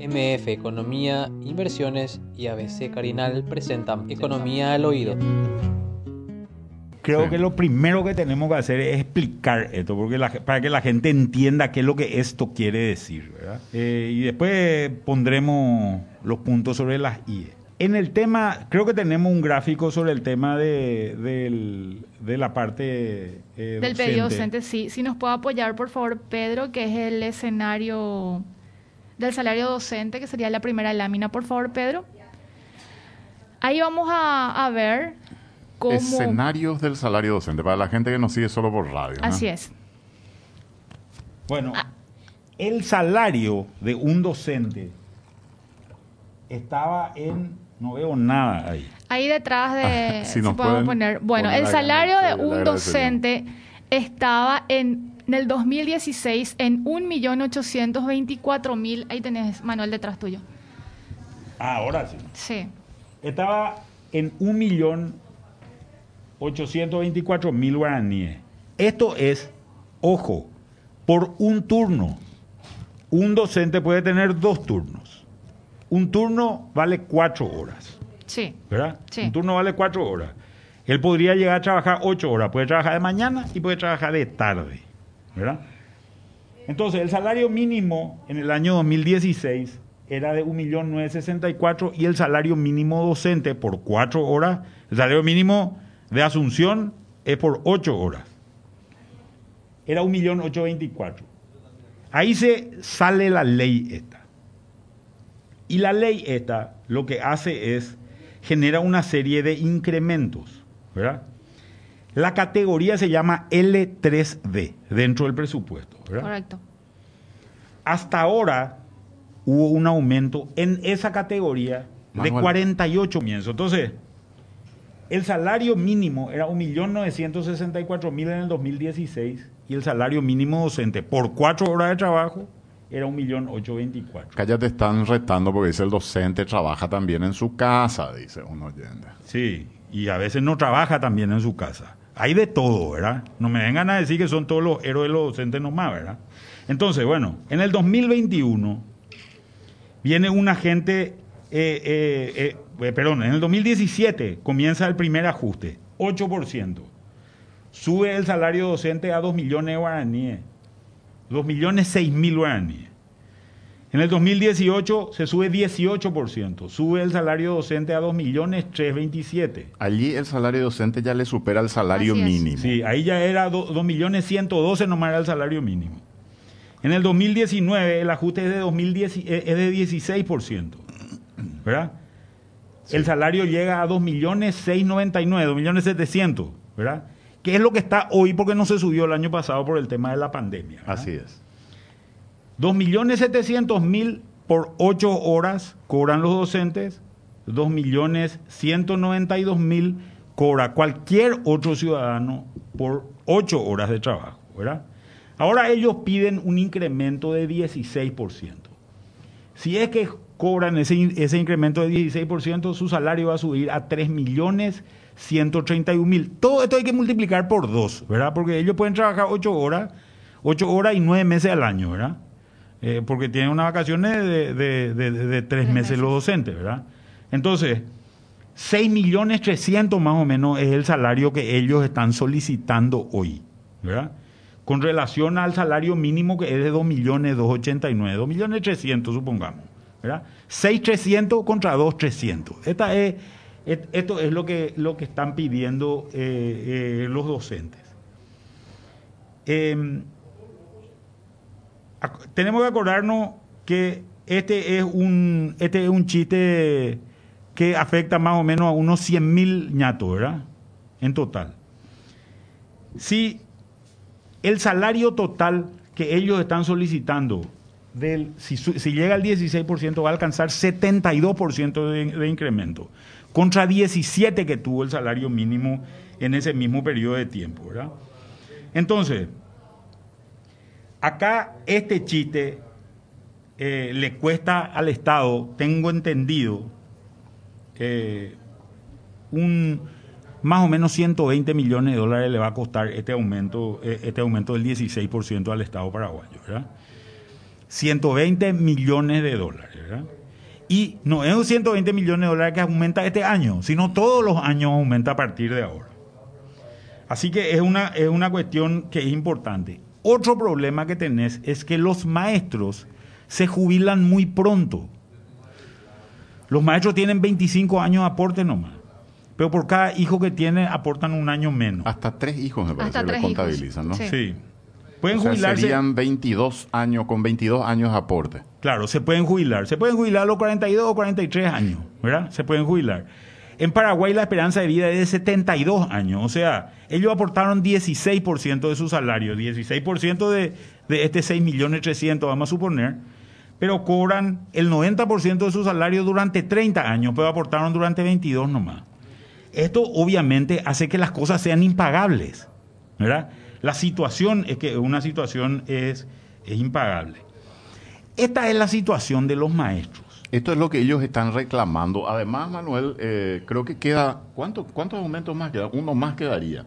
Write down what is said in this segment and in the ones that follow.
MF Economía, Inversiones y ABC Carinal presentan Economía al Oído. Creo que lo primero que tenemos que hacer es explicar esto, porque para que la gente entienda qué es lo que esto quiere decir. Eh, y después pondremos los puntos sobre las IE. En el tema, creo que tenemos un gráfico sobre el tema de, la parte eh, del pedido docente. Sí, si nos puede apoyar, por favor, Pedro, que es el escenario del salario docente, que sería la primera lámina. Por favor, Pedro. Ahí vamos a, ver cómo... Escenarios del salario docente, para la gente que nos sigue solo por radio. Así es. Bueno, ah. el salario de un docente estaba en... No veo nada ahí. Ahí detrás de... si, nos podemos poner... Bueno, el salario de un docente estaba en en el 2016 en 1.824.000. Ahí tenés, Manuel, detrás tuyo. Ah, ahora sí. Sí. Estaba en 1.824.000 guaraníes. Esto es, ojo, por un turno. Un docente puede tener dos turnos. Un turno vale cuatro horas. Sí. ¿Verdad? Sí. Un turno vale cuatro horas. Él podría llegar a trabajar ocho horas. Puede trabajar de mañana y puede trabajar de tarde. ¿verdad? Entonces, el salario mínimo en el año 2016 era de 1.964 y el salario mínimo docente por cuatro horas, el salario mínimo de Asunción es por ocho horas. Era 1.824. Ahí se sale la ley esta. Y la ley esta lo que hace es genera una serie de incrementos, ¿verdad? La categoría se llama L3D dentro del presupuesto. Correcto. Hasta ahora hubo un aumento en esa categoría de 48 comienzos. Entonces, el salario mínimo era 1.964.000 en el 2016 y el salario mínimo docente por cuatro horas de trabajo era 1.824.000. Acá ya te están retando porque dice el docente trabaja también en su casa, dice un oyente. Sí, y a veces no trabaja también en su casa. Hay de todo, ¿verdad? No me vengan a decir que son todos los héroes los docentes nomás, ¿verdad? Entonces, bueno, en el 2021 viene un agente, eh, eh, eh, perdón, en el 2017 comienza el primer ajuste, 8%. Sube el salario docente a 2 millones de guaraníes, 2 millones 6 mil guaraníes. En el 2018 se sube 18%, sube el salario docente a 2.327.000. Allí el salario docente ya le supera el salario mínimo. Sí, ahí ya era 2.112.000 nomás era el salario mínimo. En el 2019 el ajuste es de, 2010, eh, es de 16%, ¿verdad? El salario llega a 2.699.000, 2.700.000, ¿verdad? Que es lo que está hoy porque no se subió el año pasado por el tema de la pandemia. Así es. 2.700.000 por 8 horas cobran los docentes, 2.192.000 cobra cualquier otro ciudadano por 8 horas de trabajo, ¿verdad? Ahora ellos piden un incremento de 16%. Si es que cobran ese, ese incremento de 16%, su salario va a subir a 3.131.000. Todo esto hay que multiplicar por 2, ¿verdad? Porque ellos pueden trabajar 8 horas, 8 horas y 9 meses al año, ¿verdad? Eh, porque tienen unas vacaciones de, de, tres meses, los docentes, ¿verdad? Entonces, 6 millones 300 más o menos es el salario que ellos están solicitando hoy, ¿verdad? Con relación al salario mínimo que es de 2 millones 289, 2 millones 300 supongamos, ¿verdad? 6 300 contra 2 300. Esta es, esto es lo que, lo que están pidiendo eh, eh, los docentes. Eh, tenemos que acordarnos que este es un, este es un chiste que afecta más o menos a unos 100 mil ñatos, ¿verdad? En total. Si el salario total que ellos están solicitando, del, si, llega al 16%, va a alcanzar 72% de, de incremento, contra 17% que tuvo el salario mínimo en ese mismo periodo de tiempo, ¿verdad? Entonces, Acá este chiste eh, le cuesta al Estado, tengo entendido, un más o menos 120 millones de dólares le va a costar este aumento, eh, este aumento del 16% al Estado paraguayo, ¿verdad? 120 millones de dólares, ¿verdad? Y no es un 120 millones de dólares que aumenta este año, sino todos los años aumenta a partir de ahora. Así que es una, es una cuestión que es importante. Otro problema que tenés es que los maestros se jubilan muy pronto. Los maestros tienen 25 años de aporte nomás. Pero por cada hijo que tienen aportan un año menos. Hasta tres hijos me parece Hasta que le tres hijos. contabilizan, ¿no? Sí. Sí. Pueden O sea, jubilarse. serían 22 años, con 22 años de aporte. Claro, se pueden jubilar. Se pueden jubilar a los 42 o 43 años, ¿verdad? Se pueden jubilar. En Paraguay la esperanza de vida es de 72 años. O sea, ellos aportaron 16% de su salario, 16% de, este 6.300.000, vamos a suponer, pero cobran el 90% de su salario durante 30 años, pero aportaron durante 22 nomás. Esto obviamente hace que las cosas sean impagables, ¿verdad? La situación es que una situación es impagable. Esta es la situación de los maestros. Esto es lo que ellos están reclamando. Además, Manuel, eh, creo que queda... ¿cuánto, ¿Cuántos aumentos más queda? Uno más quedaría.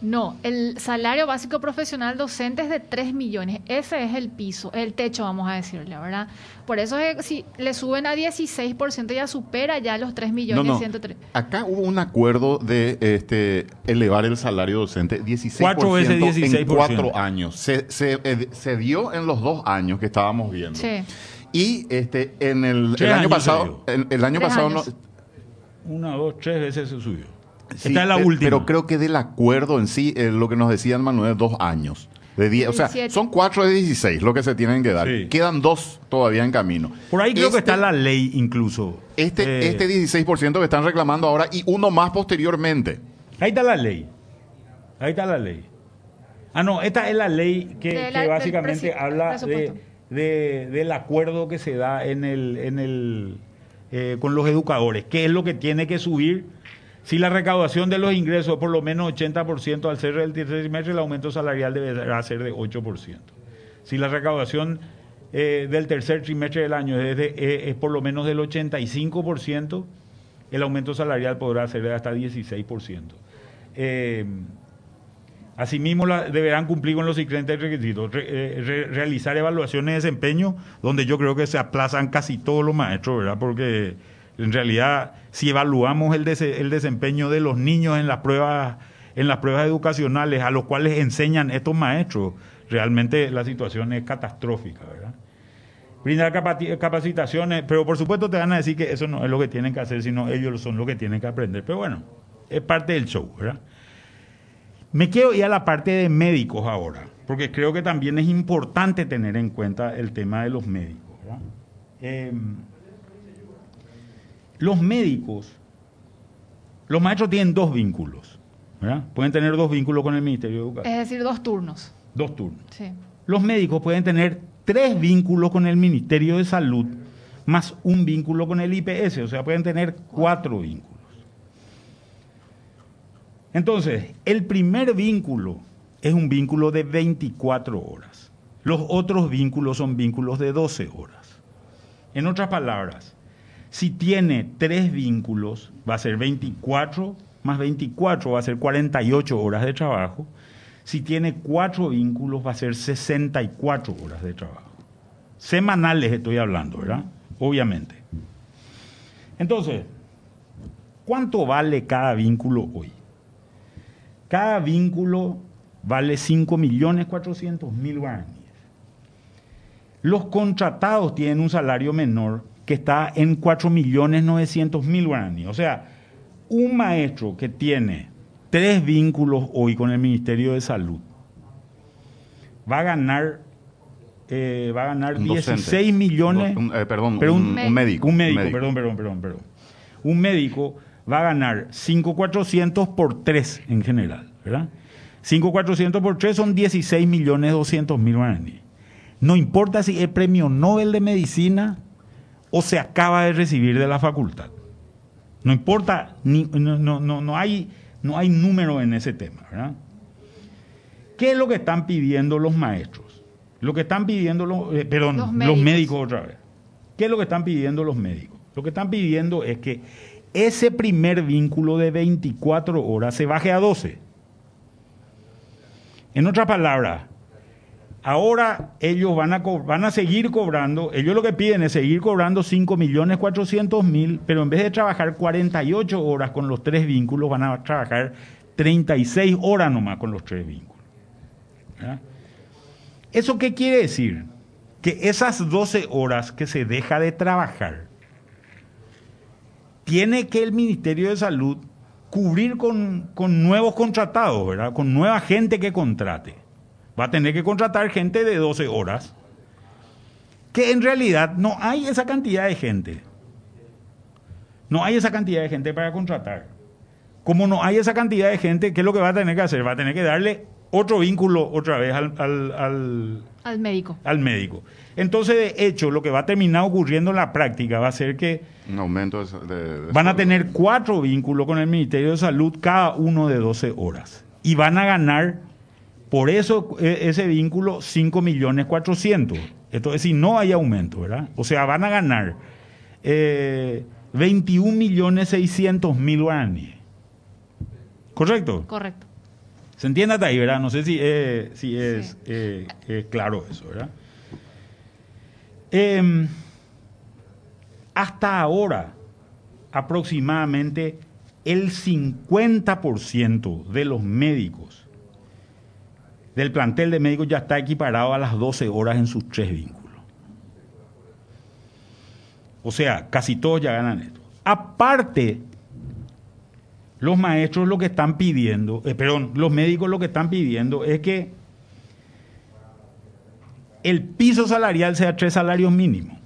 No, el salario básico profesional docente es de 3 millones. Ese es el piso, el techo, vamos a decirle, ¿verdad? Por eso es que si le suben a 16% ya supera ya los 3 millones No, no. 103. Acá hubo un acuerdo de este elevar el salario docente 16% Cuatro veces 16%. en cuatro años. Se, se, eh, se dio en los dos años que estábamos viendo. Sí. Y este en el, año pasado, el, el año pasado años. no, Una, dos, tres veces se subió. Sí, Esta es la última. Pero creo que del acuerdo en sí, eh, lo que nos decían Manuel, dos años. De diez, o sea, 17. son cuatro de 16 lo que se tienen que dar. Sí. Quedan dos todavía en camino. Por ahí creo que Este- está la ley incluso. Este, Eh, este 16% que están reclamando ahora y uno más posteriormente. Ahí está la ley. Ahí está la ley. Ah, no, esta es la ley que, De la- que del básicamente habla de. De- del acuerdo que se da en el, en el, eh, con los educadores. ¿Qué es lo que tiene que subir? Si la recaudación de los ingresos por lo menos 80% al cierre del tercer trimestre, el aumento salarial deberá ser de 8%. Si la recaudación eh, del tercer trimestre del año es, eh, es por lo menos del 85%, el aumento salarial podrá ser de hasta 16%. Asimismo, deberán cumplir con los siguientes requisitos. Re- eh, re- realizar evaluaciones de desempeño, donde yo creo que se aplazan casi todos los maestros, ¿verdad? Porque en realidad, si evaluamos el, dese- el desempeño de los niños en las pruebas en las pruebas educacionales a los cuales enseñan estos maestros, realmente la situación es catastrófica, ¿verdad? Brindar capacitaciones, pero por supuesto te van a decir que eso no es lo que tienen que hacer, sino ellos son lo que tienen que aprender. Pero bueno, es parte del show, ¿verdad? Me quiero ir a la parte de médicos ahora, porque creo que también es importante tener en cuenta el tema de los médicos. Eh, los médicos, los maestros tienen dos vínculos, ¿verdad? Pueden tener dos vínculos con el Ministerio de Educación, Es decir, dos turnos. dos turnos. Sí. Los médicos pueden tener tres vínculos con el Ministerio de Salud más un vínculo con el IPS, o sea, pueden tener cuatro vínculos. Entonces, el primer vínculo es un vínculo de 24 horas. Los otros vínculos son vínculos de 12 horas. En otras palabras, si tiene tres vínculos, va a ser 24 más 24, va a ser 48 horas de trabajo. Si tiene cuatro vínculos, va a ser 64 horas de trabajo. Semanales estoy hablando, ¿verdad? Obviamente. Entonces, ¿cuánto vale cada vínculo hoy? Cada vínculo vale 5.400.000 guaraníes. Los contratados tienen un salario menor que está en 4.900.000 guaraníes. O sea, un maestro que tiene tres vínculos hoy con el Ministerio de Salud va a ganar, eh, va a ganar Un docente. 16 millones. Un- eh, perdón, pero un, un médico. Un médico, perdón, perdón, perdón, perdón. Un médico va a ganar 5,400 por 3 en general, ¿verdad? 5,400 por 3 son 16 millones 200 mil guaraníes. No importa si es premio Nobel de Medicina o se acaba de recibir de la facultad. No importa, ni- no, no, no, no hay, no hay número en ese tema, ¿verdad? ¿Qué es lo que están pidiendo los maestros? Lo que están pidiendo los, eh, perdón, Los médicos otra vez. ¿Qué es lo que están pidiendo los médicos? Lo que están pidiendo es que ese primer vínculo de 24 horas se baje a 12. En otras palabras, Ahora ellos van a, van a seguir cobrando, ellos lo que piden es seguir cobrando 5.400.000, pero en vez de trabajar 48 horas con los tres vínculos, van a trabajar 36 horas nomás con los tres vínculos. ¿Eso qué quiere decir? Que esas 12 horas que se deja de trabajar, tiene que el Ministerio de Salud cubrir con, con nuevos contratados, ¿verdad? Con nueva gente que contrate. Va a tener que contratar gente de 12 horas, que en realidad no hay esa cantidad de gente. No hay esa cantidad de gente para contratar. Como no hay esa cantidad de gente, ¿qué es lo que va a tener que hacer? Va a tener que darle otro vínculo otra vez al, al- al- Al médico. al médico. Entonces, de hecho, lo que va a terminar ocurriendo en la práctica va a ser que Un aumento de... de- de van a tener cuatro vínculos con el Ministerio de Salud, cada uno de 12 horas. Y van a ganar, por eso eh, ese vínculo, 5 millones 400. Esto es si no hay aumento, ¿verdad? O sea, van a ganar eh, 21 millones 600 mil guaraníes. ¿Correcto? Correcto. ¿Se entiende hasta ahí, verdad? No sé si, eh, si es Sí. eh, eh, claro eso, ¿verdad? Em, hasta ahora, aproximadamente el 50% de los médicos del plantel de médicos ya está equiparado a las 12 horas en sus tres vínculos. O sea, casi todos ya ganan esto. Aparte, los maestros lo que están pidiendo, eh, perdón, los médicos lo que están pidiendo es que el piso salarial sea tres salarios mínimos.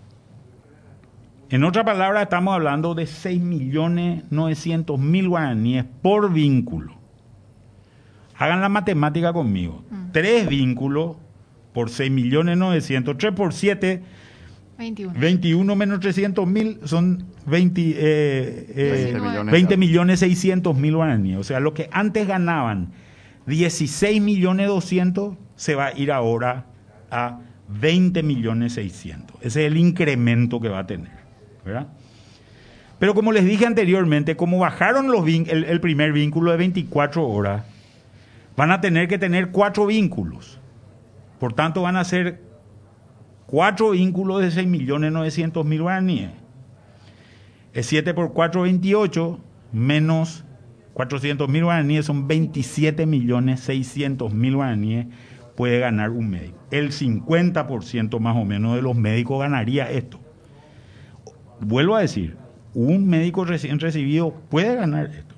En otra palabra, estamos hablando de 6.900.000 guaraníes por vínculo. Hagan la matemática conmigo. Tres vínculos por 6.900.000, 3 por 7, 21. 21 menos 300.000 son 20, eh, eh, 20 millones. 20 millones 600 mil guaraníes. O sea, lo que antes ganaban 16 millones 200 se va a ir ahora a 20 millones 600. Ese es el incremento que va a tener. ¿verdad? Pero como les dije anteriormente, como bajaron los vin- el, el primer vínculo de 24 horas, van a tener que tener cuatro vínculos. Por tanto, van a ser cuatro vínculos de 6.900.000 guaraníes. Es 7 por 4, 28, menos 400.000 guaraníes, son 27.600.000 guaraníes puede ganar un médico. El 50% más o menos de los médicos ganaría esto. Vuelvo a decir, un médico recién recibido puede ganar esto.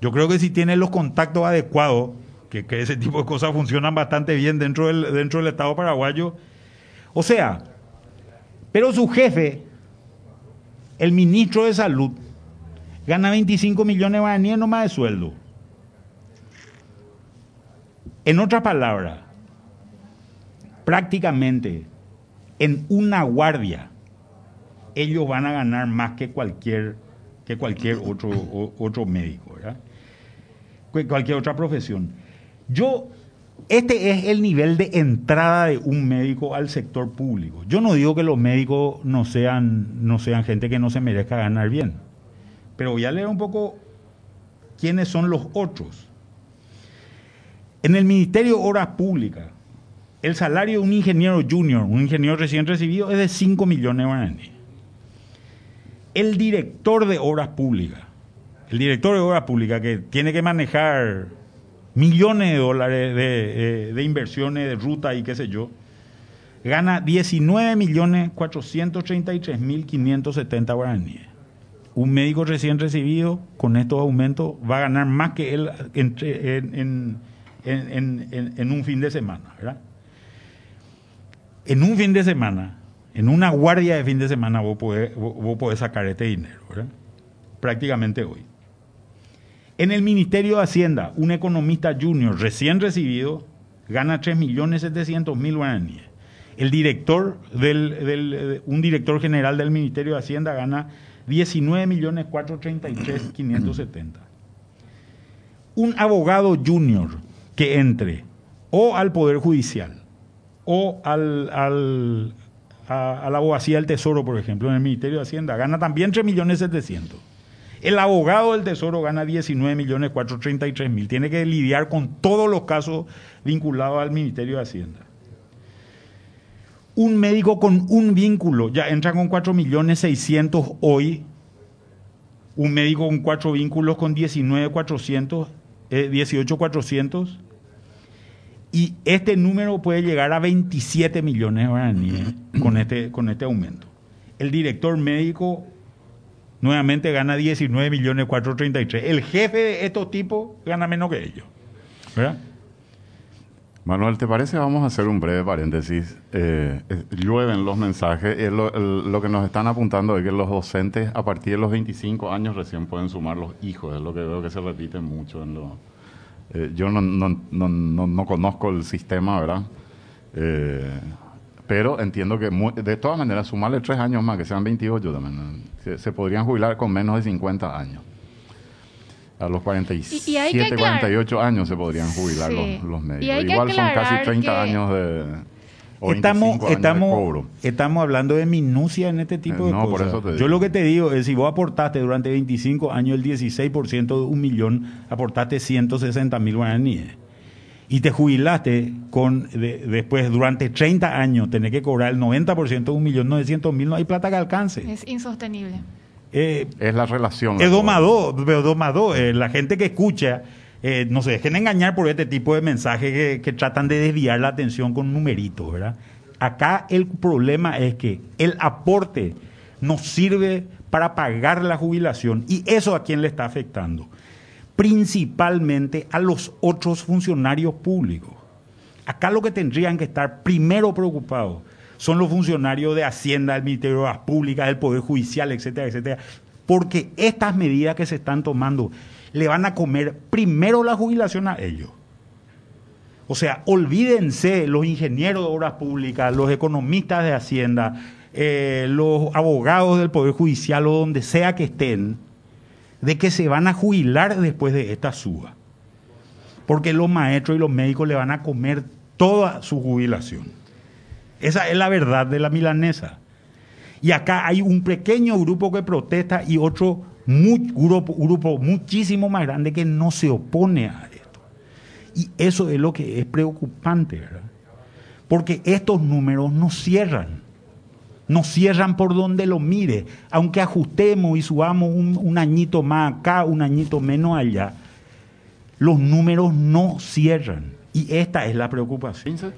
Yo creo que si tiene los contactos adecuados, que, ese tipo de cosas funcionan bastante bien dentro del, dentro del Estado paraguayo. O sea, pero su jefe, el ministro de Salud, gana 25 millones de guaraníes nomás de sueldo. En otras palabras, prácticamente en una guardia, ellos van a ganar más que cualquier, que cualquier otro, otro médico, ¿verdad? Cualquier otra profesión. Yo, este es el nivel de entrada de un médico al sector público. Yo no digo que los médicos no sean, no sean gente que no se merezca ganar bien, pero voy a leer un poco quiénes son los otros. En el Ministerio de Obras Públicas, el salario de un ingeniero junior, un ingeniero recién recibido, es de 5 millones de guaraníes. El director de Obras Públicas, el director de Obras Públicas que tiene que manejar millones de dólares de, eh, de inversiones, de ruta y qué sé yo, gana 19 millones 433 mil 570 guaraníes. Un médico recién recibido con estos aumentos va a ganar más que él en, un fin de semana, ¿verdad? En un fin de semana, en una guardia de fin de semana, vos podés, vos podés sacar este dinero, ¿verdad? Prácticamente hoy. En el Ministerio de Hacienda, un economista junior recién recibido gana 3.700.000 guaraníes. El director del, del- eh, un director general del Ministerio de Hacienda gana 19.433.570. Un abogado junior que entre o al Poder Judicial o al, al- a, a la abogacía del Tesoro, por ejemplo, en el Ministerio de Hacienda, gana también 3.700.000. El abogado del Tesoro gana 19.433.000. Tiene que lidiar con todos los casos vinculados al Ministerio de Hacienda. Un médico con un vínculo ya entra con 4.600.000 hoy. Un médico con cuatro vínculos con 19.400, eh, 18.400. Y este número puede llegar a 27 millones de con este, con este aumento. El director médico nuevamente gana 19 millones 433. El jefe de estos tipos gana menos que ellos. ¿Verdad? Manuel, ¿te parece? Vamos a hacer un breve paréntesis. Eh, eh, llueven los mensajes. Eh, lo, que nos están apuntando es que los docentes a partir de los 25 años recién pueden sumar los hijos. Es lo que veo que se repite mucho. En lo, eh, yo no, no, no, no, no conozco el sistema, ¿verdad? Pero entiendo que mu- de todas maneras sumarle tres años más, que sean 28 también. Se, se podrían jubilar con menos de 50 años. A los 47, Y- y hay que aclarar- 48 años se podrían jubilar Sí. los, los médicos. Y hay que Igual son casi aclarar 30 que- años de... o 25 Estamos, años de estamos, cobro. estamos hablando de minucia en este tipo Eh, de no, por cosas. eso te digo. Yo lo que te digo es, si vos aportaste durante 25 años el 16% de un millón, aportaste 160 mil guaraníes. Y te jubilaste con, de- después, durante 30 años, tenés que cobrar el 90% de un millón 900 mil, no hay plata que alcance. Es insostenible. Eh, Es la relación. es domador, pero domador. Eh, la gente que escucha, eh, no se dejen engañar por este tipo de mensajes que, que tratan de desviar la atención con numeritos, ¿verdad? Acá el problema es que el aporte nos sirve para pagar la jubilación y eso a quién le está afectando. Principalmente a los otros funcionarios públicos. Acá lo que tendrían que estar primero preocupados son los funcionarios de Hacienda, del Ministerio de las Públicas, del Poder Judicial, etcétera, etcétera. Porque estas medidas que se están tomando le van a comer primero la jubilación a ellos. O sea, olvídense los ingenieros de obras públicas, los economistas de Hacienda, eh, los abogados del Poder Judicial o donde sea que estén, de que se van a jubilar después de esta suba porque los maestros y los médicos le van a comer toda su jubilación. Esa es la verdad de la milanesa. Y acá hay un pequeño grupo que protesta y otro grupo muchísimo más grande que no se opone a esto. Y eso es lo que es preocupante, ¿verdad? Porque estos números no cierran. No cierran por donde lo mire. Aunque ajustemos y subamos un, un añito más acá, un añito menos allá, los números no cierran. Y esta es la preocupación. 15.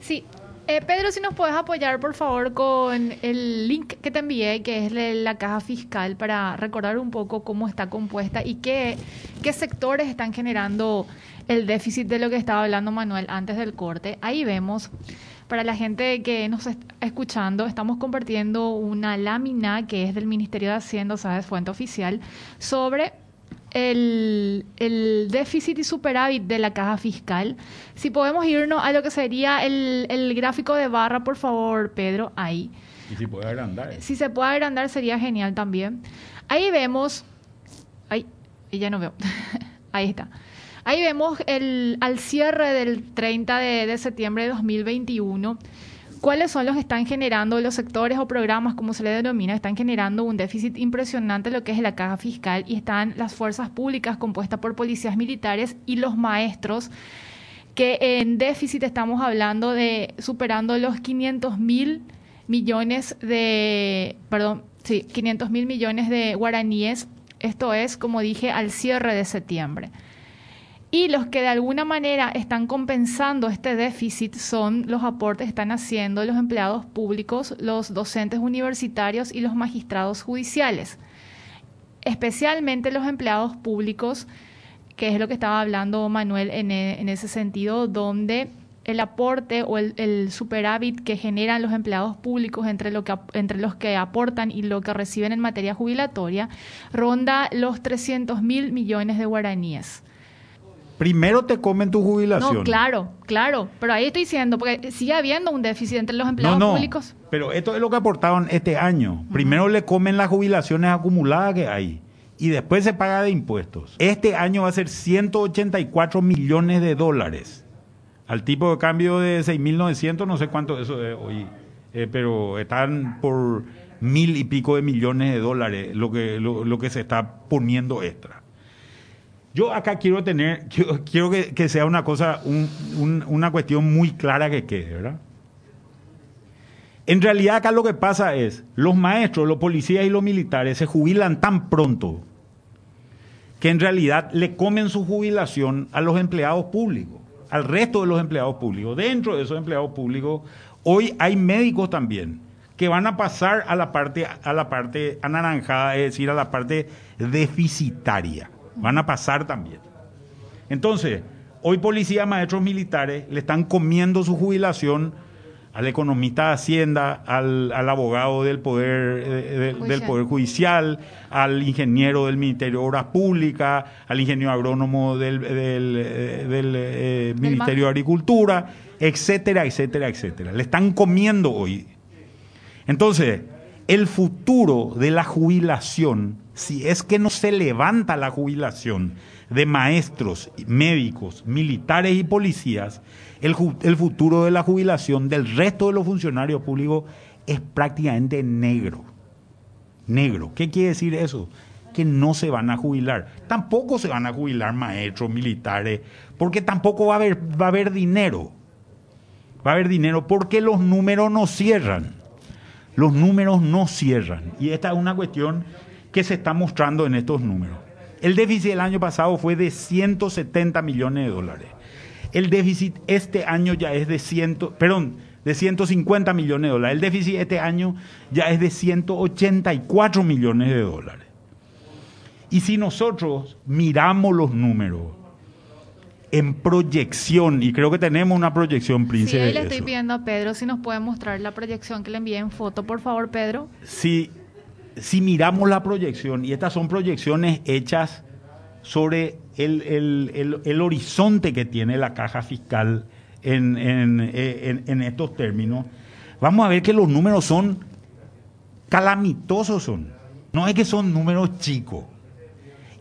Sí. Eh, Pedro, si nos puedes apoyar, por favor, con el link que te envié, que es de la caja fiscal, para recordar un poco cómo está compuesta y qué, qué sectores están generando el déficit de lo que estaba hablando Manuel antes del corte. Ahí vemos, para la gente que nos está escuchando, estamos compartiendo una lámina que es del Ministerio de Hacienda, o sea, es fuente oficial, sobre el, el déficit y superávit de la caja fiscal. Si podemos irnos a lo que sería el, el gráfico de barra, por favor, Pedro, ahí. Y si puede agrandar. Si se puede agrandar sería genial también. Ahí vemos, ay, y ya no veo, ahí está. Ahí vemos el, al cierre del 30 de, de septiembre de 2021 cuáles son los que están generando los sectores o programas, como se le denomina, están generando un déficit impresionante lo que es la caja fiscal y están las fuerzas públicas compuestas por policías militares y los maestros, que en déficit estamos hablando de superando los 500 mil millones de, perdón, sí, 500 mil millones de guaraníes, esto es, como dije, al cierre de septiembre. Y los que de alguna manera están compensando este déficit son los aportes que están haciendo los empleados públicos, los docentes universitarios y los magistrados judiciales. Especialmente los empleados públicos, que es lo que estaba hablando Manuel en, e- ese sentido, donde el aporte o el, el superávit que generan los empleados públicos entre, lo que, entre los que aportan y lo que reciben en materia jubilatoria ronda los 300 mil millones de guaraníes. Primero te comen tu jubilación. No, claro, claro. Pero ahí estoy diciendo, porque sigue habiendo un déficit entre los No, empleados no. públicos. Pero esto es lo que aportaron este año. Primero le comen las jubilaciones acumuladas que hay. Y después se paga de impuestos. Este año va a ser 184 millones de dólares. Al tipo de cambio de 6.900, no sé cuánto eso es hoy. Eh, pero están por mil y pico de millones de dólares lo que, lo, lo que se está poniendo extra. Yo acá quiero tener, quiero, que, sea una cosa, un- un- una cuestión muy clara que quede, ¿verdad? En realidad acá lo que pasa es, los maestros, los policías y los militares se jubilan tan pronto que en realidad le comen su jubilación a los empleados públicos, al resto de los empleados públicos. Dentro de esos empleados públicos, hoy hay médicos también que van a pasar a la parte, a la parte anaranjada, es decir, a la parte deficitaria. Van a pasar también. Entonces, hoy policías, maestros militares le están comiendo su jubilación al economista de Hacienda, al, al abogado del poder, eh, del Judicial. poder judicial, al ingeniero del Ministerio de Obras Públicas, al ingeniero agrónomo del, del, eh, del, eh, Ministerio de Agricultura, etcétera, etcétera, etcétera. Le están comiendo hoy. Entonces, el futuro de la jubilación, si es que no se levanta la jubilación de maestros, médicos, militares y policías, el, futuro de la jubilación del resto de los funcionarios públicos es prácticamente negro. Negro. ¿Qué quiere decir eso? Que no se van a jubilar. Tampoco se van a jubilar maestros, militares, porque tampoco va a haber dinero. Va a haber dinero porque los números no cierran. Los números no cierran. Y esta es una cuestión que se está mostrando en estos números. El déficit del año pasado fue de 170 millones de dólares. El déficit este año ya es de 100, perdón, de 150 millones de dólares. El déficit este año ya es de 184 millones de dólares. Y si nosotros miramos los números en proyección, y creo que tenemos una proyección, Sí, Príncipe, ahí de le estoy pidiendo a Pedro si nos puede mostrar la proyección que le envié en foto, por favor, Pedro. si, si miramos la proyección, y estas son proyecciones hechas sobre el, el- el- el horizonte que tiene la caja fiscal en, en- en- en estos términos, vamos a ver que los números son calamitosos, son. No es que son números chicos.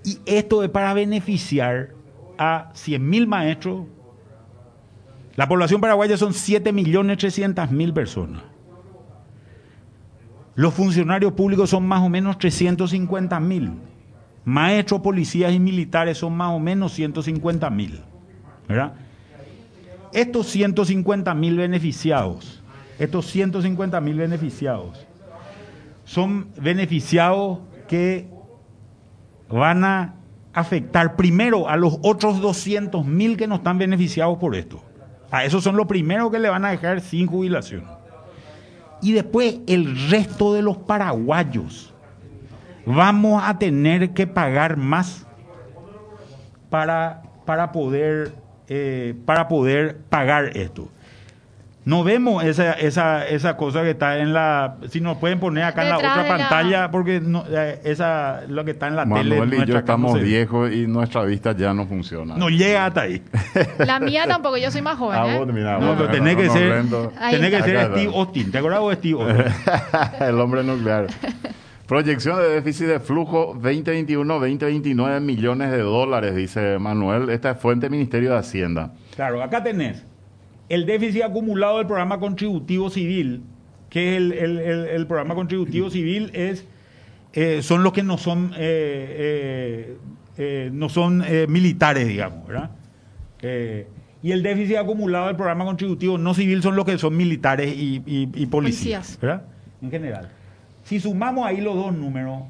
Y esto es para beneficiar a 100.000 maestros. La población paraguaya son 7.300.000 personas. Los funcionarios públicos son más o menos 350 mil. Maestros, policías y militares son más o menos 150 mil. ¿Verdad? Estos 150 mil beneficiados, estos 150 mil beneficiados, son beneficiados que van a afectar primero a los otros 200 mil que no están beneficiados por esto. A esos son los primeros que le van a dejar sin jubilación. Y después el resto de los paraguayos vamos a tener que pagar más para, para, poder, eh, para poder pagar esto. No vemos esa, esa, esa cosa que está en la... Si nos pueden poner acá en la otra la- pantalla, porque no, eh, esa lo que está en la tele... Manuel y yo no estamos se viejos y nuestra vista ya no funciona. No llega hasta ahí. La mía tampoco, yo soy más joven. Ah, ¿eh? vos, mira, No, vos, pero tenés no, que no, ser, tenés que ser. Steve Austin. ¿Te acordás vos de Steve Austin? El hombre nuclear. Proyección de déficit de flujo 2021-2029 millones de dólares, dice Manuel. Esta es fuente Ministerio de Hacienda. Claro, acá tenés el déficit acumulado del programa contributivo civil, que es el, el- el- el programa contributivo civil es eh, son los que no son eh, eh, no son militares, digamos, ¿verdad? Y el déficit acumulado del programa contributivo no civil son los que son militares y, y- y policías, Policías. ¿verdad? En general. Si sumamos ahí los dos números,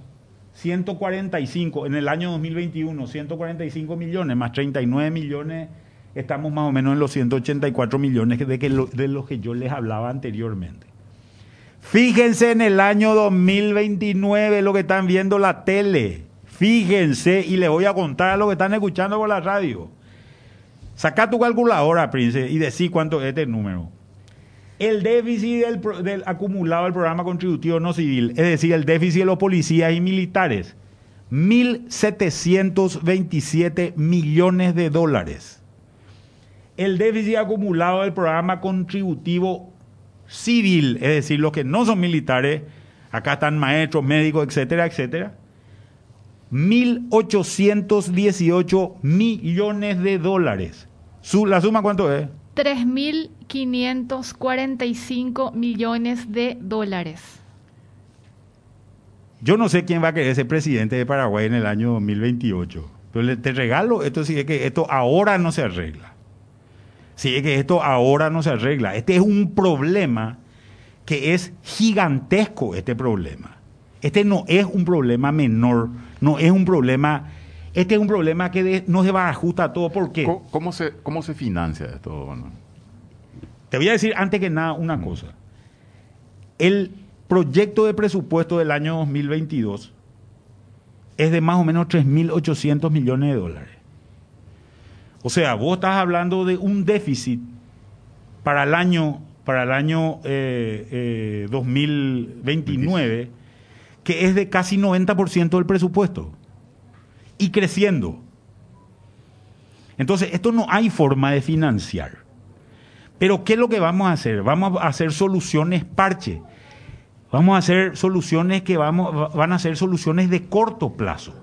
145 en el año 2021, 145 millones más 39 millones, estamos más o menos en los 184 millones de, que lo- de los que yo les hablaba anteriormente. Fíjense en el año 2029 lo que están viendo la tele. Fíjense y les voy a contar lo que están escuchando por la radio. Saca tu calculadora, Prince, y decí cuánto es este número. El déficit acumulado del programa contributivo no civil, es decir, el déficit de los policías y militares, 1.727 millones de dólares. El déficit acumulado del programa contributivo civil, es decir, los que no son militares, acá están maestros, médicos, etcétera, etcétera, 1.818 millones de dólares. ¿La suma cuánto es? 3.545 millones de dólares. yo no sé quién va a querer ser presidente de Paraguay en el año 2028, pero te regalo, esto sí es que esto ahora no se arregla. Sí es que esto ahora no se arregla. Este es un problema que es gigantesco, este problema. Este no es un problema menor, no es un problema, este es un problema que de- no se va a ajustar todo. ¿Por qué? ¿Cómo, cómo se, ¿Cómo se financia esto? Te voy a decir antes que nada una cosa. El proyecto de presupuesto del año 2022 es de más o menos 3.800 millones de dólares. O sea, vos estás hablando de un déficit para el año, para el año eh, eh, 2029 que es de casi 90% del presupuesto y creciendo. Entonces, esto no hay forma de financiar. Pero ¿qué es lo que vamos a hacer? Vamos a hacer soluciones parche. Vamos a hacer soluciones que vamos, va- van a ser soluciones de corto plazo.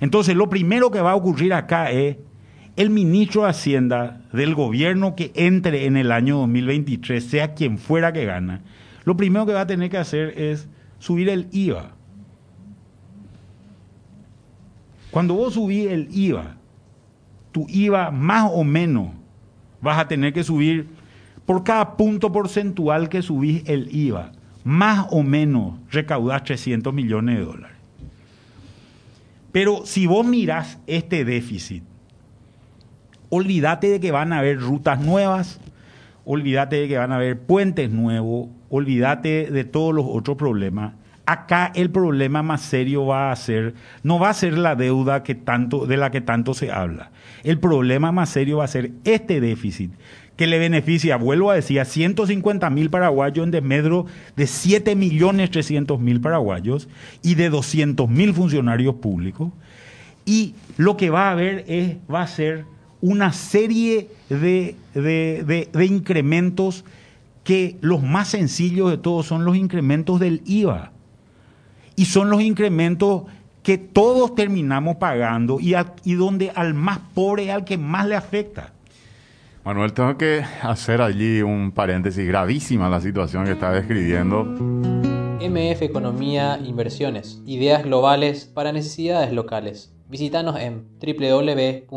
Entonces, lo primero que va a ocurrir acá es el ministro de Hacienda del gobierno que entre en el año 2023, sea quien fuera que gana, lo primero que va a tener que hacer es subir el IVA. Cuando vos subís el IVA, tu IVA más o menos vas a tener que subir por cada punto porcentual que subís el IVA, más o menos recaudás 300 millones de dólares. Pero si vos mirás este déficit, olvídate de que van a haber rutas nuevas, olvídate de que van a haber puentes nuevos, olvídate de todos los otros problemas. Acá el problema más serio va a ser, no va a ser la deuda que tanto, de la que tanto se habla. El problema más serio va a ser este déficit que le beneficia, vuelvo a decir, a 150 mil paraguayos en desmedro de 7 millones 300 mil paraguayos y de 200 mil funcionarios públicos. Y lo que va a haber es, va a ser una serie de, de- de- de incrementos que los más sencillos de todos son los incrementos del IVA. Y son los incrementos que todos terminamos pagando y, a- y donde al más pobre es al que más le afecta. Manuel, tengo que hacer allí un paréntesis. Gravísima la situación que está describiendo. MF Economía Inversiones. Ideas globales para necesidades locales. Visítanos en www.mf.com.py.